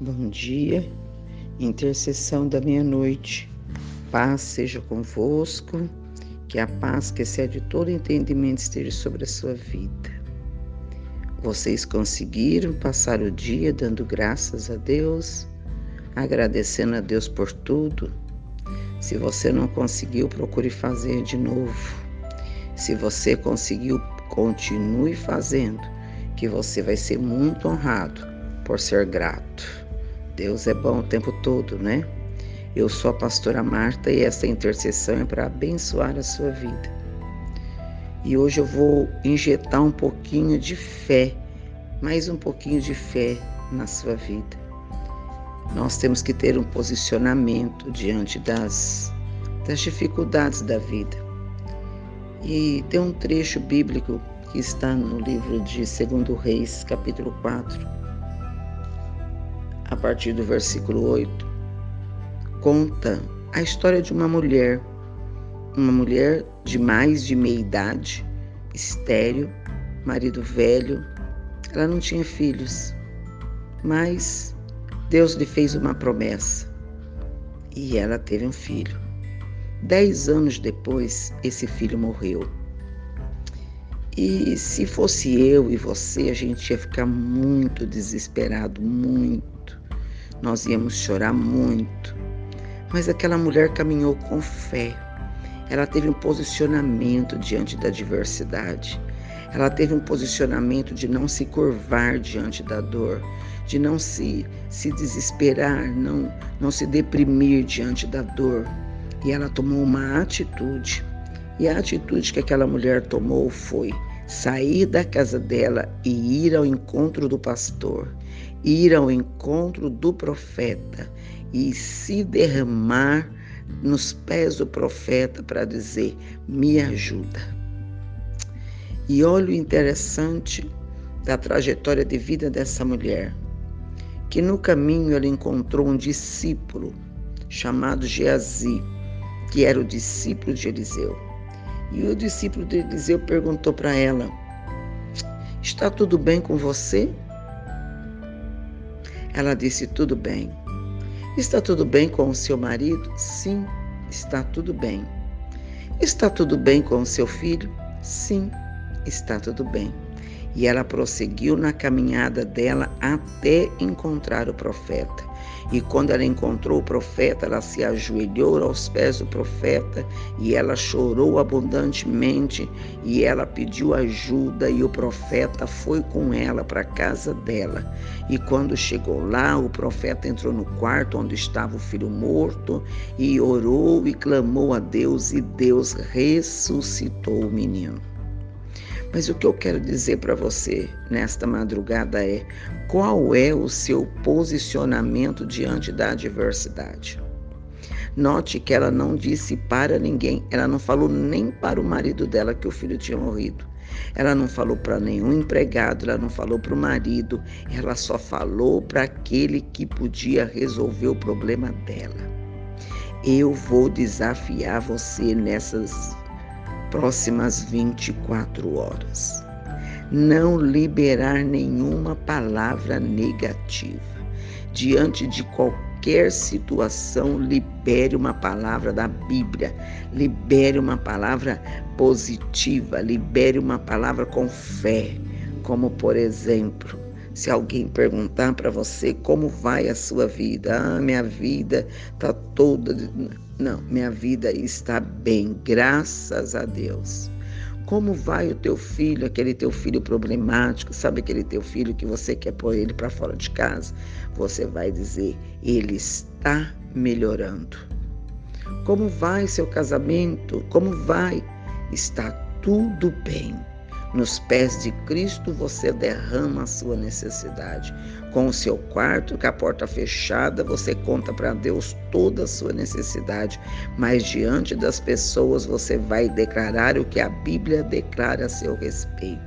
Bom dia, intercessão da meia-noite. Paz seja convosco, que a paz que excede todo entendimento esteja sobre a sua vida. Vocês conseguiram passar o dia dando graças a Deus, agradecendo a Deus por tudo? Se você não conseguiu, procure fazer de novo. Se você conseguiu, continue fazendo, que você vai ser muito honrado por ser grato. Deus é bom o tempo todo, né? Eu sou a pastora Marta e essa intercessão é para abençoar a sua vida. E hoje eu vou injetar um pouquinho de fé, mais um pouquinho de fé na sua vida. Nós temos que ter um posicionamento diante das, das dificuldades da vida. E tem um trecho bíblico que está no livro de 2 Reis, capítulo 4, a partir do versículo 8, conta a história de uma mulher, uma mulher de mais de meia idade, estéril, marido velho, ela não tinha filhos, mas Deus lhe fez uma promessa e ela teve um filho. Dez anos depois, esse filho morreu. E se fosse eu e você, a gente ia ficar muito desesperado, muito nós íamos chorar muito. Mas aquela mulher caminhou com fé. Ela teve um posicionamento diante da adversidade. Ela teve um posicionamento de não se curvar diante da dor, de não se, se desesperar, não, não se deprimir diante da dor. E ela tomou uma atitude. E a atitude que aquela mulher tomou foi sair da casa dela e ir ao encontro do pastor ir ao encontro do profeta e se derramar nos pés do profeta para dizer: me ajuda. E olha o interessante da trajetória de vida dessa mulher, que no caminho ela encontrou um discípulo chamado Geazi, que era o discípulo de Eliseu. E o discípulo de Eliseu perguntou para ela: Está tudo bem com você? Ela disse: Tudo bem. Está tudo bem com o seu marido? Sim, está tudo bem. Está tudo bem com o seu filho? Sim, está tudo bem. E ela prosseguiu na caminhada dela até encontrar o profeta. E quando ela encontrou o profeta, ela se ajoelhou aos pés do profeta e ela chorou abundantemente e ela pediu ajuda e o profeta foi com ela para a casa dela. E quando chegou lá, o profeta entrou no quarto onde estava o filho morto e orou e clamou a Deus e Deus ressuscitou o menino. Mas o que eu quero dizer para você nesta madrugada é: qual é o seu posicionamento diante da adversidade? Note que ela não disse para ninguém, ela não falou nem para o marido dela que o filho tinha morrido. Ela não falou para nenhum empregado, ela não falou para o marido, ela só falou para aquele que podia resolver o problema dela. Eu vou desafiar você nessas próximas 24 horas. Não liberar nenhuma palavra negativa. Diante de qualquer situação, libere uma palavra da Bíblia, libere uma palavra positiva, libere uma palavra com fé, como por exemplo, se alguém perguntar para você como vai a sua vida, ah, minha vida está toda não, minha vida está bem, graças a Deus. Como vai o teu filho, aquele teu filho problemático, sabe aquele teu filho que você quer pôr ele para fora de casa? Você vai dizer, ele está melhorando. Como vai seu casamento? Como vai? Está tudo bem. Nos pés de Cristo você derrama a sua necessidade. Com o seu quarto, com a porta fechada, você conta para Deus toda a sua necessidade, mas diante das pessoas você vai declarar o que a Bíblia declara a seu respeito.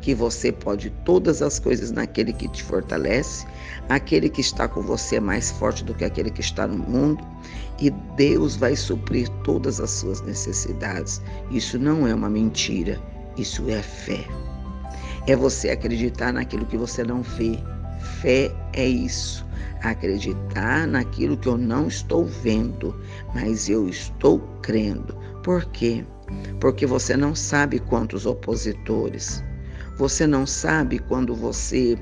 Que você pode todas as coisas naquele que te fortalece, aquele que está com você é mais forte do que aquele que está no mundo, e Deus vai suprir todas as suas necessidades. Isso não é uma mentira, isso é fé. É você acreditar naquilo que você não vê. Fé é isso, acreditar naquilo que eu não estou vendo, mas eu estou crendo. Por quê? Porque você não sabe quantos opositores, você não sabe quando você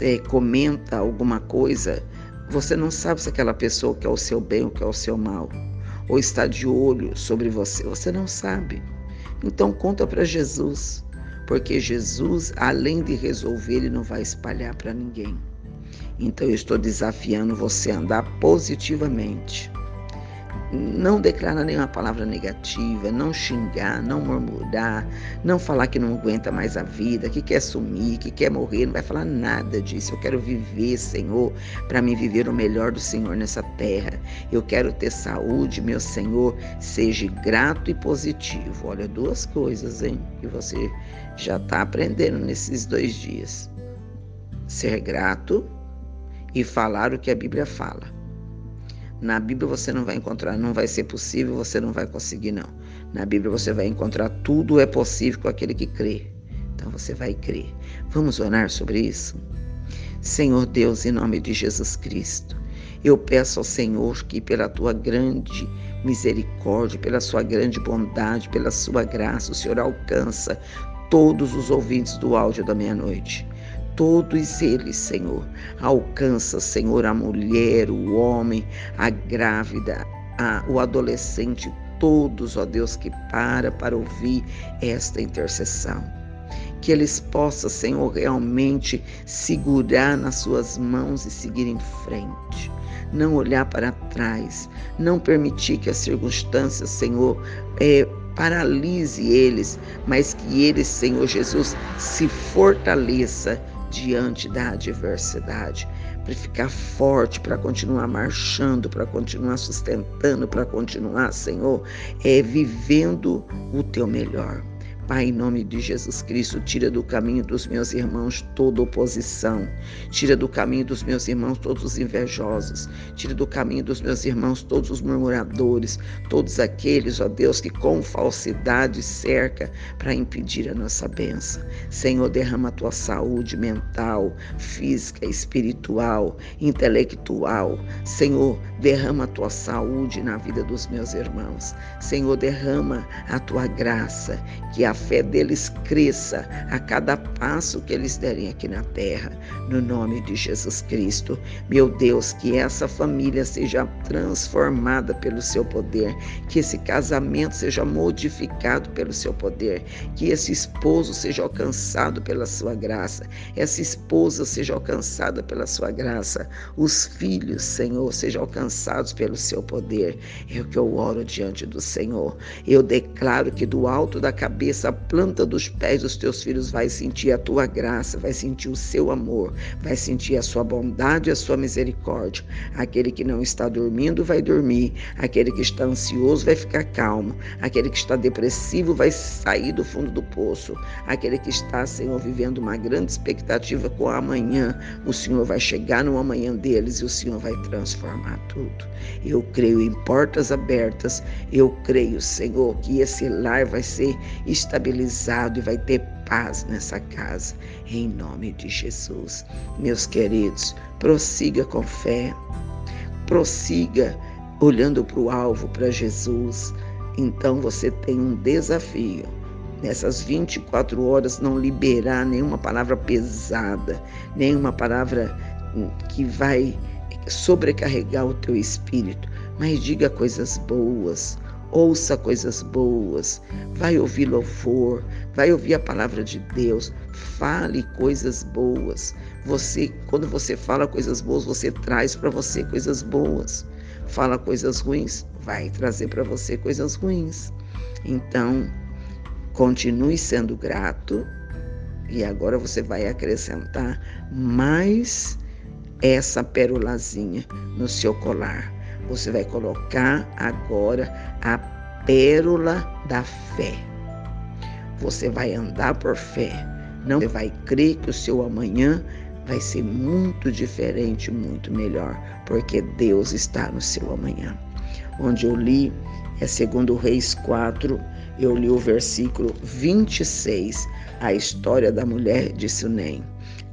é, comenta alguma coisa, você não sabe se aquela pessoa quer o seu bem ou quer o seu mal, ou está de olho sobre você, você não sabe. Então conta para Jesus, porque Jesus, além de resolver, ele não vai espalhar para ninguém. Então eu estou desafiando você a andar positivamente não declarar nenhuma palavra negativa, não xingar, não murmurar, não falar que não aguenta mais a vida, que quer sumir, que quer morrer, não vai falar nada disso. Eu quero viver, Senhor, para me viver o melhor do Senhor nessa terra. Eu quero ter saúde, meu Senhor, seja grato e positivo. Olha, duas coisas, hein, que você já está aprendendo nesses dois dias: ser grato e falar o que a Bíblia fala. Na Bíblia você não vai encontrar, não vai ser possível, você não vai conseguir, não. Na Bíblia você vai encontrar tudo é possível com aquele que crê. Então você vai crer. Vamos orar sobre isso? Senhor Deus, em nome de Jesus Cristo, eu peço ao Senhor que, pela tua grande misericórdia, pela sua grande bondade, pela sua graça, o Senhor alcança todos os ouvintes do áudio da meia-noite todos eles, Senhor. Alcança, Senhor, a mulher, o homem, a grávida, a, o adolescente, todos, ó Deus, que para para ouvir esta intercessão. Que eles possam, Senhor, realmente segurar nas suas mãos e seguir em frente. Não olhar para trás, não permitir que as circunstâncias, Senhor, é, paralise eles, mas que eles, Senhor Jesus, se fortaleça diante da adversidade, para ficar forte, para continuar marchando, para continuar sustentando, para continuar, Senhor, é, vivendo o teu melhor. Pai, em nome de Jesus Cristo, tira do caminho dos meus irmãos toda oposição, tira do caminho dos meus irmãos todos os invejosos, tira do caminho dos meus irmãos todos os murmuradores, todos aqueles, ó Deus, que com falsidade cerca para impedir a nossa bênção. Senhor, derrama a tua saúde mental, física, espiritual, intelectual. Senhor, derrama a tua saúde na vida dos meus irmãos. Senhor, derrama a tua graça, que a fé deles cresça a cada passo que eles derem aqui na terra, no nome de Jesus Cristo. Meu Deus, que essa família seja transformada pelo seu poder, que esse casamento seja modificado pelo seu poder, que esse esposo seja alcançado pela sua graça, essa esposa seja alcançada pela sua graça, os filhos, Senhor, sejam alcançados pelo seu poder. É o que eu oro diante do Senhor. Eu declaro que do alto da cabeça essa planta dos pés dos teus filhos vai sentir a tua graça, vai sentir o seu amor, vai sentir a sua bondade e a sua misericórdia. Aquele que não está dormindo vai dormir, aquele que está ansioso vai ficar calmo, aquele que está depressivo vai sair do fundo do poço, aquele que está, Senhor, vivendo uma grande expectativa com o amanhã, o Senhor vai chegar no amanhã deles e o Senhor vai transformar tudo. Eu creio em portas abertas, eu creio, Senhor, que esse lar vai ser estabilizado e vai ter paz nessa casa, em nome de Jesus. Meus queridos, prossiga com fé, prossiga olhando para o alvo, para Jesus. Então você tem um desafio. Nessas 24 horas, não liberar nenhuma palavra pesada, nenhuma palavra que vai sobrecarregar o teu espírito, mas diga coisas boas, ouça coisas boas, vai ouvir louvor, vai ouvir a palavra de Deus, fale coisas boas. Você, quando você fala coisas boas, você traz para você coisas boas. Fala coisas ruins, vai trazer para você coisas ruins. Então, continue sendo grato e agora você vai acrescentar mais essa perolazinha no seu colar você vai colocar agora a pérola da fé. Você vai andar por fé. Não você vai crer que o seu amanhã vai ser muito diferente, muito melhor, porque Deus está no seu amanhã. Onde eu li é segundo Reis 4, eu li o versículo 26, a história da mulher de Sunem.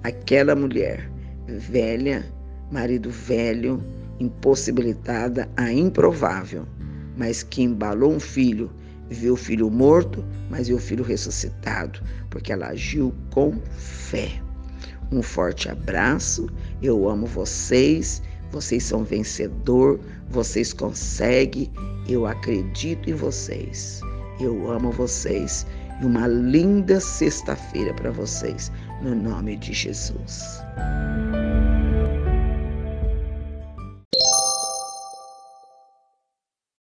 Aquela mulher velha, marido velho, impossibilitada a improvável, mas que embalou um filho, viu o filho morto, mas viu o filho ressuscitado, porque ela agiu com fé. Um forte abraço, eu amo vocês, vocês são vencedor, vocês conseguem, eu acredito em vocês. Eu amo vocês e uma linda sexta-feira para vocês, no nome de Jesus.